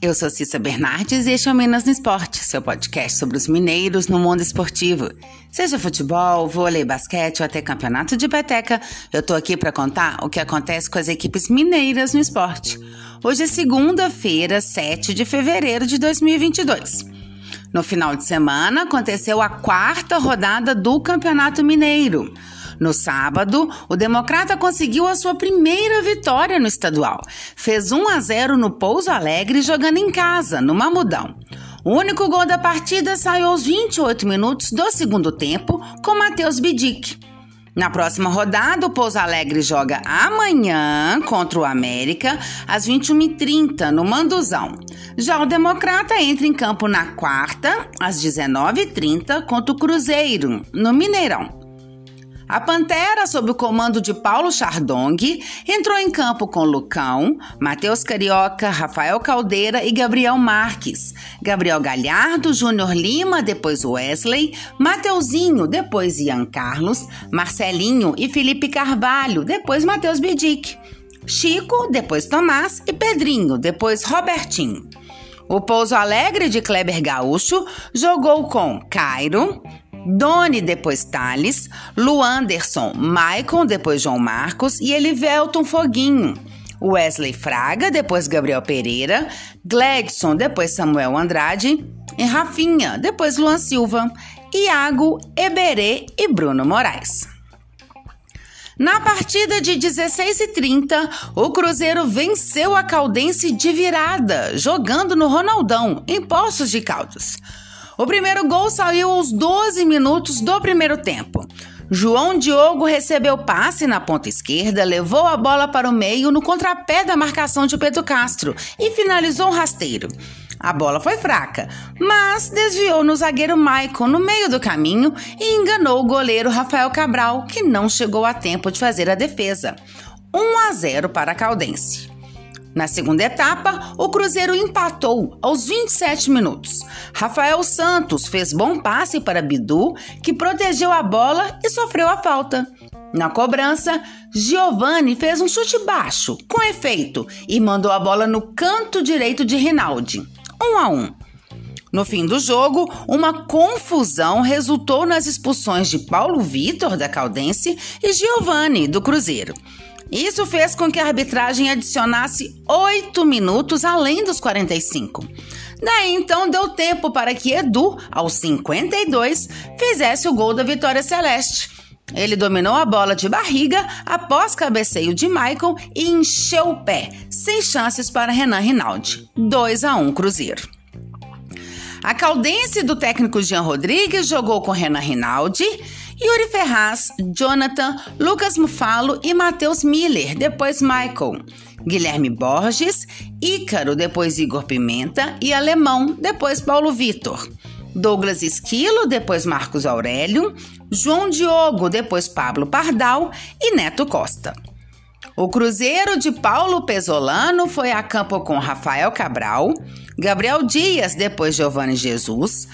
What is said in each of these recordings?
Eu sou Cissa Bernardes e este é o Minas no Esporte, seu podcast sobre os mineiros no mundo esportivo. Seja futebol, vôlei, basquete ou até campeonato de peteca, eu tô aqui para contar o que acontece com as equipes mineiras no esporte. Hoje é segunda-feira, 7 de fevereiro de 2022. No final de semana aconteceu a quarta rodada do Campeonato Mineiro. No sábado, o Democrata conseguiu a sua primeira vitória no estadual. Fez 1 a 0 no Pouso Alegre jogando em casa, no Mamudão. O único gol da partida saiu aos 28 minutos do segundo tempo com Matheus Bidic. Na próxima rodada, o Pouso Alegre joga amanhã contra o América, às 21h30, no Manduzão. Já o Democrata entra em campo na quarta, às 19h30, contra o Cruzeiro, no Mineirão. A Pantera, sob o comando de Paulo Chardong, entrou em campo com Lucão, Matheus Carioca, Rafael Caldeira e Gabriel Marques. Gabriel Galhardo, Júnior Lima, depois Wesley, Mateuzinho, depois Ian Carlos, Marcelinho e Felipe Carvalho, depois Matheus Bidic. Chico, depois Tomás e Pedrinho, depois Robertinho. O Pouso Alegre de Kleber Gaúcho jogou com Cairo, Doni, depois Thales, Luanderson, Maicon, depois João Marcos e Elivelton Foguinho. Wesley Fraga, depois Gabriel Pereira, Gledson, depois Samuel Andrade e Rafinha, depois Luan Silva, Iago, Eberê e Bruno Moraes. Na partida de 16 e 30, o Cruzeiro venceu a Caldense de virada, jogando no Ronaldão, em Poços de Caldas. O primeiro gol saiu aos 12 minutos do primeiro tempo. João Diogo recebeu passe na ponta esquerda, levou a bola para o meio no contrapé da marcação de Pedro Castro e finalizou um rasteiro. A bola foi fraca, mas desviou no zagueiro Maicon no meio do caminho e enganou o goleiro Rafael Cabral, que não chegou a tempo de fazer a defesa. 1 a 0 para a Caldense. Na segunda etapa, o Cruzeiro empatou aos 27 minutos. Rafael Santos fez bom passe para Bidu, que protegeu a bola e sofreu a falta. Na cobrança, Giovanni fez um chute baixo, com efeito, e mandou a bola no canto direito de Rinaldi. 1 um a 1. Um. No fim do jogo, uma confusão resultou nas expulsões de Paulo Vitor, da Caldense, e Giovanni, do Cruzeiro. Isso fez com que a arbitragem adicionasse 8 minutos além dos 45. Daí então deu tempo para que Edu, aos 52, fizesse o gol da vitória celeste. Ele dominou a bola de barriga após cabeceio de Michael e encheu o pé, sem chances para Renan Rinaldi. 2 a 1 Cruzeiro. A caldense do técnico Jean Rodrigues jogou com Renan Rinaldi Yuri Ferraz, Jonathan, Lucas Mufalo e Matheus Miller, depois Michael. Guilherme Borges, Ícaro, depois Igor Pimenta e Alemão, depois Paulo Vitor. Douglas Esquilo, depois Marcos Aurélio, João Diogo, depois Pablo Pardal e Neto Costa. O Cruzeiro de Paulo Pesolano foi a campo com Rafael Cabral, Gabriel Dias, depois Giovanni Jesus,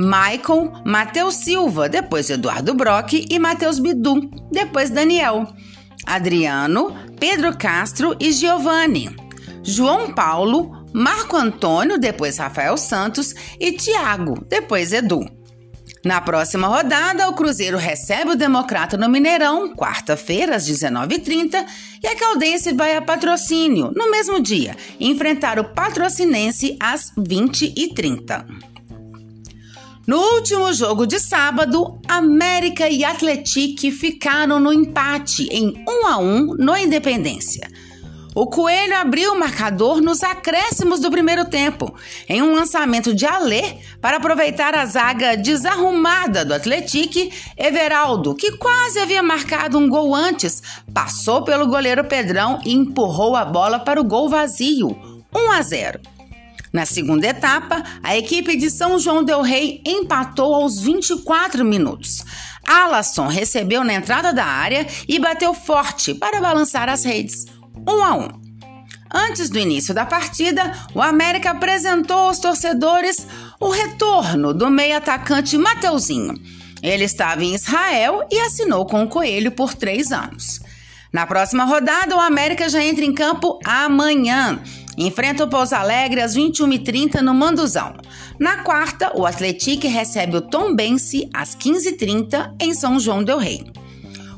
Michael, Matheus Silva, depois Eduardo Brock e Matheus Bidu, depois Daniel, Adriano, Pedro Castro e Giovanni, João Paulo, Marco Antônio, depois Rafael Santos e Tiago, depois Edu. Na próxima rodada, o Cruzeiro recebe o Democrata no Mineirão, quarta-feira, às 19h30, e a Caldense vai a patrocínio, no mesmo dia, enfrentar o Patrocinense às 20h30. No último jogo de sábado, América e Atletique ficaram no empate em 1 a 1 no Independência. O Coelho abriu o marcador nos acréscimos do primeiro tempo, em um lançamento de Alê para aproveitar a zaga desarrumada do Atletique, Everaldo, que quase havia marcado um gol antes, passou pelo goleiro Pedrão e empurrou a bola para o gol vazio, 1 a 0. Na segunda etapa, a equipe de São João Del Rei empatou aos 24 minutos. Alasson recebeu na entrada da área e bateu forte para balançar as redes. 1 um a 1. Um. Antes do início da partida, o América apresentou aos torcedores o retorno do meio-atacante Mateuzinho. Ele estava em Israel e assinou com o Coelho por três anos. Na próxima rodada, o América já entra em campo amanhã enfrenta o Pouso Alegre às 21h30 no Manduzão. Na quarta, o Atlético recebe o Tombense às 15h30 em São João del Rei.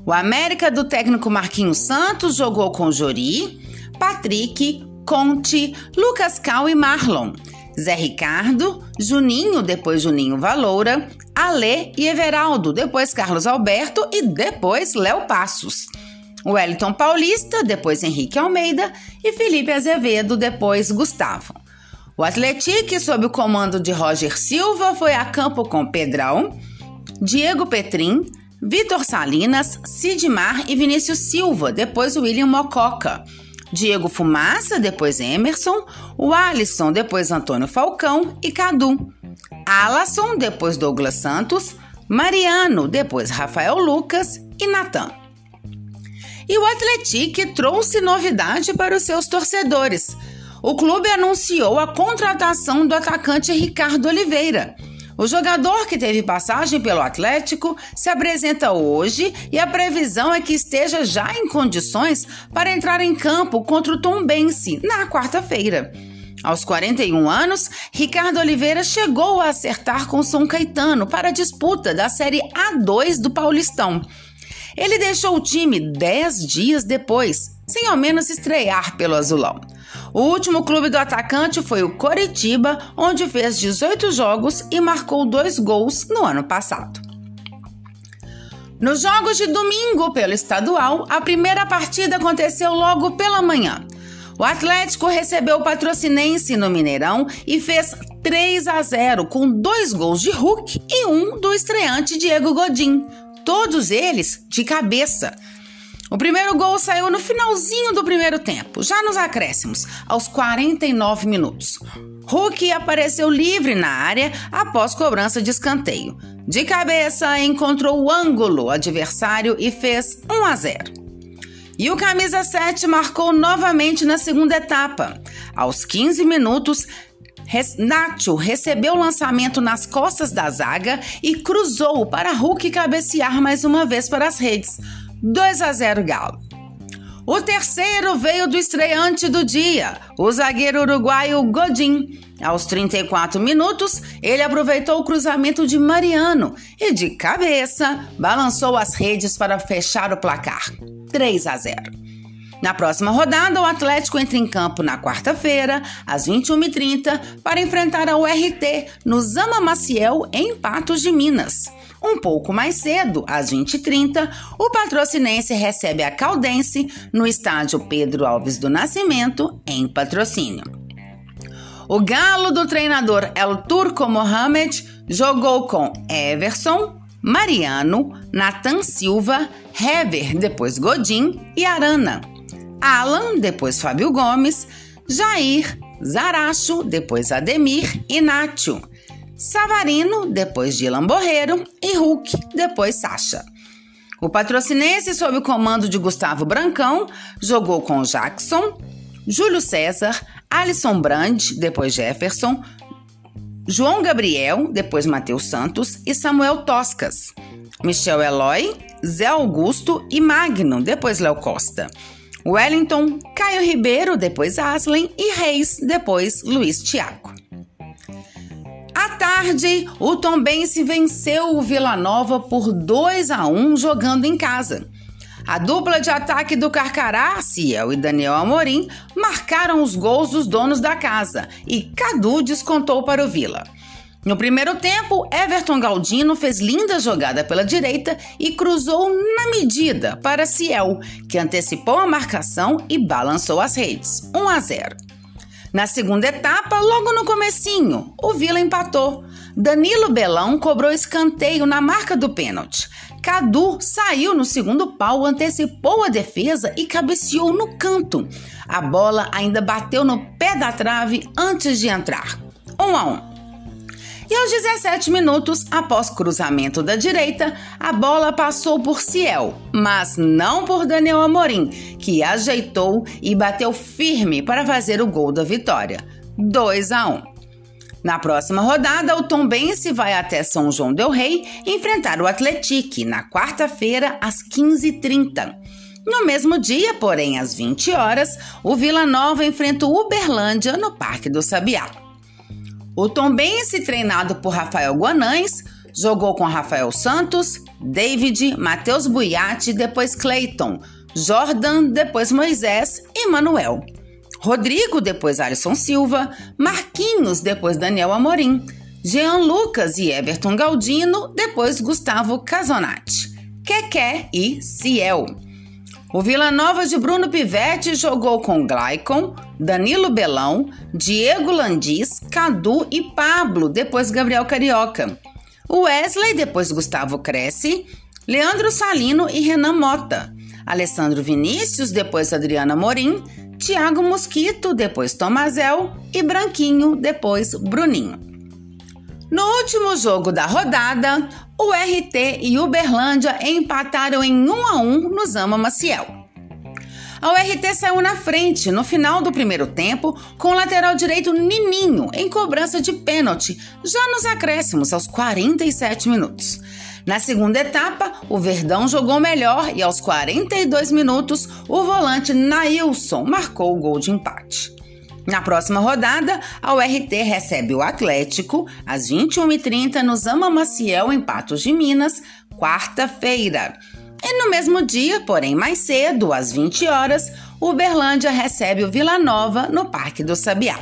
O América do técnico Marquinhos Santos jogou com Jori, Patrick, Conte, Lucas Cal e Marlon. Zé Ricardo, Juninho, depois Juninho Valoura, Alê e Everaldo, depois Carlos Alberto e depois Léo Passos. Wellington Paulista, depois Henrique Almeida e Felipe Azevedo, depois Gustavo. O Atlético, sob o comando de Roger Silva, foi a campo com Pedrão, Diego Petrin, Vitor Salinas, Sidmar e Vinícius Silva, depois William Mococa. Diego Fumaça, depois Emerson, o Alisson, depois Antônio Falcão e Cadu. Alasson, depois Douglas Santos, Mariano, depois Rafael Lucas e Natan. E o Atlético trouxe novidade para os seus torcedores. O clube anunciou a contratação do atacante Ricardo Oliveira. O jogador que teve passagem pelo Atlético se apresenta hoje e a previsão é que esteja já em condições para entrar em campo contra o Tombense na quarta-feira. Aos 41 anos, Ricardo Oliveira chegou a acertar com São Caetano para a disputa da Série A2 do Paulistão. Ele deixou o time 10 dias depois, sem ao menos estrear pelo Azulão. O último clube do atacante foi o Coritiba, onde fez 18 jogos e marcou dois gols no ano passado. Nos jogos de domingo pelo estadual, a primeira partida aconteceu logo pela manhã. O Atlético recebeu o Patrocinense no Mineirão e fez 3 a 0 com dois gols de Hulk e um do estreante Diego Godin, todos eles de cabeça. O primeiro gol saiu no finalzinho do primeiro tempo, já nos acréscimos, aos 49 minutos. Hulk apareceu livre na área após cobrança de escanteio. De cabeça, encontrou o ângulo adversário e fez 1 a 0. E o camisa 7 marcou novamente na segunda etapa. Aos 15 minutos, Nacho recebeu o lançamento nas costas da zaga e cruzou para Hulk cabecear mais uma vez para as redes. 2 a 0 Galo. O terceiro veio do estreante do dia, o zagueiro uruguaio Godin. Aos 34 minutos, ele aproveitou o cruzamento de Mariano e, de cabeça, balançou as redes para fechar o placar. 3 a 0. Na próxima rodada, o Atlético entra em campo na quarta-feira, às 21h30, para enfrentar a URT no Zama Maciel, em Patos de Minas. Um pouco mais cedo, às 20h30, o patrocinense recebe a Caldense no estádio Pedro Alves do Nascimento, em patrocínio. O galo do treinador El Turco Mohamed jogou com Everson, Mariano, Nathan Silva, Hever, depois Godin e Arana. Alan, depois Fábio Gomes, Jair, Zaracho, depois Ademir e Nátio. Savarino, depois Dylan Borreiro e Hulk, depois Sacha. O patrocinense, sob o comando de Gustavo Brancão, jogou com Jackson, Júlio César, Alisson Brand, depois Jefferson, João Gabriel, depois Matheus Santos e Samuel Toscas, Michel Eloy, Zé Augusto e Magno, depois Léo Costa, Wellington, Caio Ribeiro, depois Aslen e Reis, depois Luiz Tiago. À tarde, o Tombense venceu o Vila Nova por 2 a 1 jogando em casa. A dupla de ataque do Carcará, Ciel e Daniel Amorim, marcaram os gols dos donos da casa e Cadu descontou para o Vila. No primeiro tempo, Everton Galdino fez linda jogada pela direita e cruzou na medida para Ciel, que antecipou a marcação e balançou as redes. 1 a 0. Na segunda etapa, logo no comecinho, o Vila empatou. Danilo Belão cobrou escanteio na marca do pênalti. Cadu saiu no segundo pau, antecipou a defesa e cabeceou no canto. A bola ainda bateu no pé da trave antes de entrar. 1 um a 1. E aos 17 minutos, após cruzamento da direita, a bola passou por Ciel, mas não por Daniel Amorim, que ajeitou e bateu firme para fazer o gol da vitória. 2 a 1. Na próxima rodada, o Tombense vai até São João del Rei enfrentar o Atlético na quarta-feira às 15h30. No mesmo dia, porém, às 20 horas, o Vila Nova enfrenta o Uberlândia no Parque do Sabiá. O Tombense, treinado por Rafael Guanães, jogou com Rafael Santos, David, Matheus Buiati, depois Clayton, Jordan, depois Moisés e Manuel. Rodrigo, depois Alisson Silva, Marquinhos, depois Daniel Amorim, Jean Lucas e Everton Galdino, depois Gustavo Casonati, Keké e Ciel. O Vila Nova de Bruno Pivetti jogou com Glaicon, Danilo Belão, Diego Landis, Cadu e Pablo, depois Gabriel Carioca. O Wesley, depois Gustavo Cresce, Leandro Salino e Renan Mota. Alessandro Vinícius, depois Adriana Morim, Tiago Mosquito, depois Tomazel e Branquinho, depois Bruninho. No último jogo da rodada, o RT e Uberlândia empataram em 1 a 1 no Zama Maciel. A URT saiu na frente no final do primeiro tempo com o lateral direito Nininho em cobrança de pênalti, já nos acréscimos aos 47 minutos. Na segunda etapa, o Verdão jogou melhor e aos 42 minutos, o volante Nailson marcou o gol de empate. Na próxima rodada, a URT recebe o Atlético às 21h30 no Zama Maciel, em Patos de Minas, quarta-feira. E no mesmo dia, porém mais cedo, às 20 horas, Uberlândia recebe o Vila Nova no Parque do Sabiá.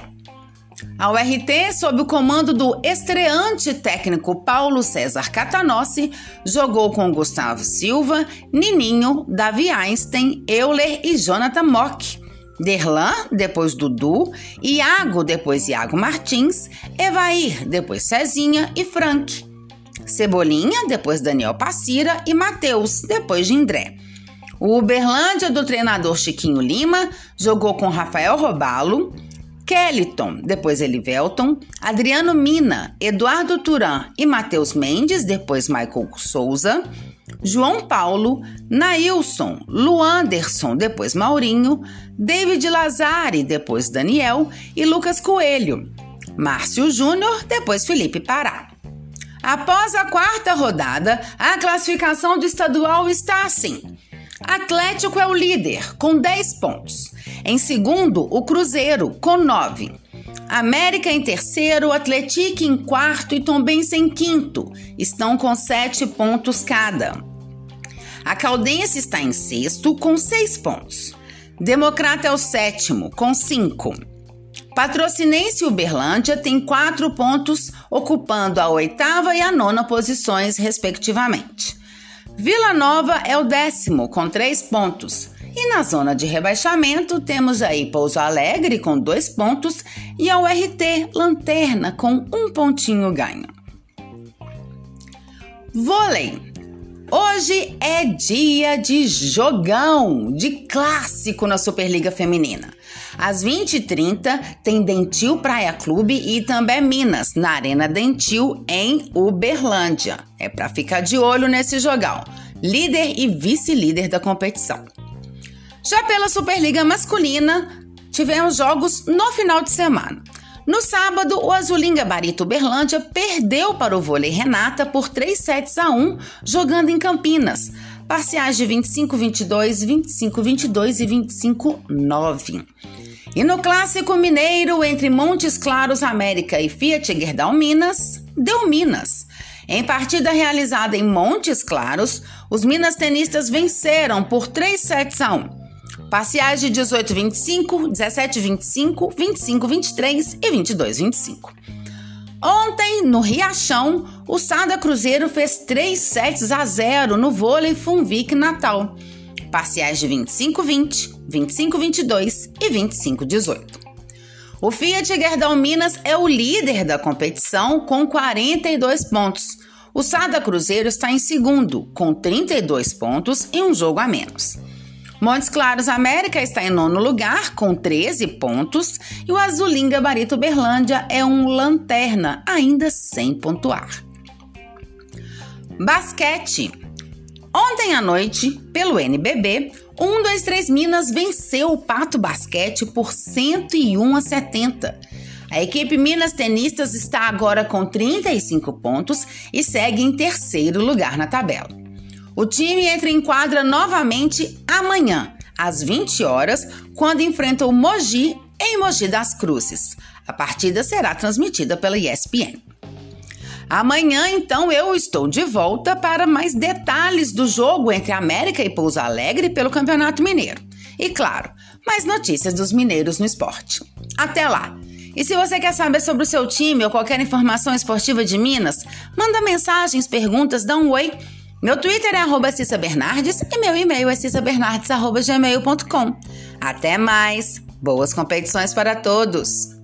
A URT, sob o comando do estreante técnico Paulo César Catanossi, jogou com Gustavo Silva, Nininho, Davi Einstein, Euler e Jonathan Mock Derlan, depois Dudu, Iago, depois Iago Martins, Evair, depois Cezinha e Frank. Cebolinha, depois Daniel Passira e Matheus, depois Gindré. O Uberlândia do treinador Chiquinho Lima jogou com Rafael Robalo, Kellyton, depois Elivelton, Adriano Mina, Eduardo Turan e Matheus Mendes, depois Michael Souza, João Paulo, Nailson, Luanderson, depois Maurinho, David Lazari, depois Daniel e Lucas Coelho, Márcio Júnior, depois Felipe Pará. Após a quarta rodada, a classificação do estadual está assim. Atlético é o líder, com 10 pontos. Em segundo, o Cruzeiro, com 9. América em terceiro, Atlético em quarto e Tombense em quinto. Estão com sete pontos cada. A Caldense está em sexto, com seis pontos. Democrata é o sétimo, com cinco. Patrocinense e Uberlândia têm quatro pontos, ocupando a oitava e a nona posições, respectivamente. Vila Nova é o décimo, com três pontos. E na zona de rebaixamento temos aí Pouso Alegre com dois pontos e a URT Lanterna com um pontinho ganho. Vôlei. Hoje é dia de jogão, de clássico na Superliga Feminina. Às 20h30 tem Dentil Praia Clube e também Minas, na Arena Dentil, em Uberlândia. É para ficar de olho nesse jogão. Líder e vice-líder da competição. Já pela Superliga Masculina, tivemos jogos no final de semana. No sábado, o Azulim Gabarito Berlândia perdeu para o vôlei Renata por 3 sets a 1, jogando em Campinas. Parciais de 25-22, 25-22 e 25-9. E no clássico mineiro entre Montes Claros América e Fiat Gerdau Minas, deu Minas. Em partida realizada em Montes Claros, os minas tenistas venceram por 3 sets a 1. Parciais de 18, 25, 17, 25, 25, 23 e 22, 25. Ontem, no Riachão, o Sada Cruzeiro fez 3 sets a 0 no vôlei Funvic Natal. Parciais de 25, 20, 25, 22 e 25, 18. O Fiat Gerdau Minas é o líder da competição com 42 pontos. O Sada Cruzeiro está em segundo, com 32 pontos e um jogo a menos. Montes Claros América está em nono lugar, com 13 pontos, e o Azulim Gabarito Berlândia é um lanterna, ainda sem pontuar. Basquete. Ontem à noite, pelo NBB, 123 Minas venceu o Pato Basquete por 101 a 70. A equipe Minas Tenistas está agora com 35 pontos e segue em terceiro lugar na tabela. O time entra em quadra novamente amanhã, às 20 horas, quando enfrenta o Mogi em Mogi das Cruzes. A partida será transmitida pela ESPN. Amanhã, então, eu estou de volta para mais detalhes do jogo entre América e Pouso Alegre pelo Campeonato Mineiro. E claro, mais notícias dos mineiros no esporte. Até lá! E se você quer saber sobre o seu time ou qualquer informação esportiva de Minas, manda mensagens, perguntas, dá um oi. Meu Twitter é arroba Cissa Bernardes e meu e-mail é cissabernardes.gmail.com. Até mais! Boas competições para todos!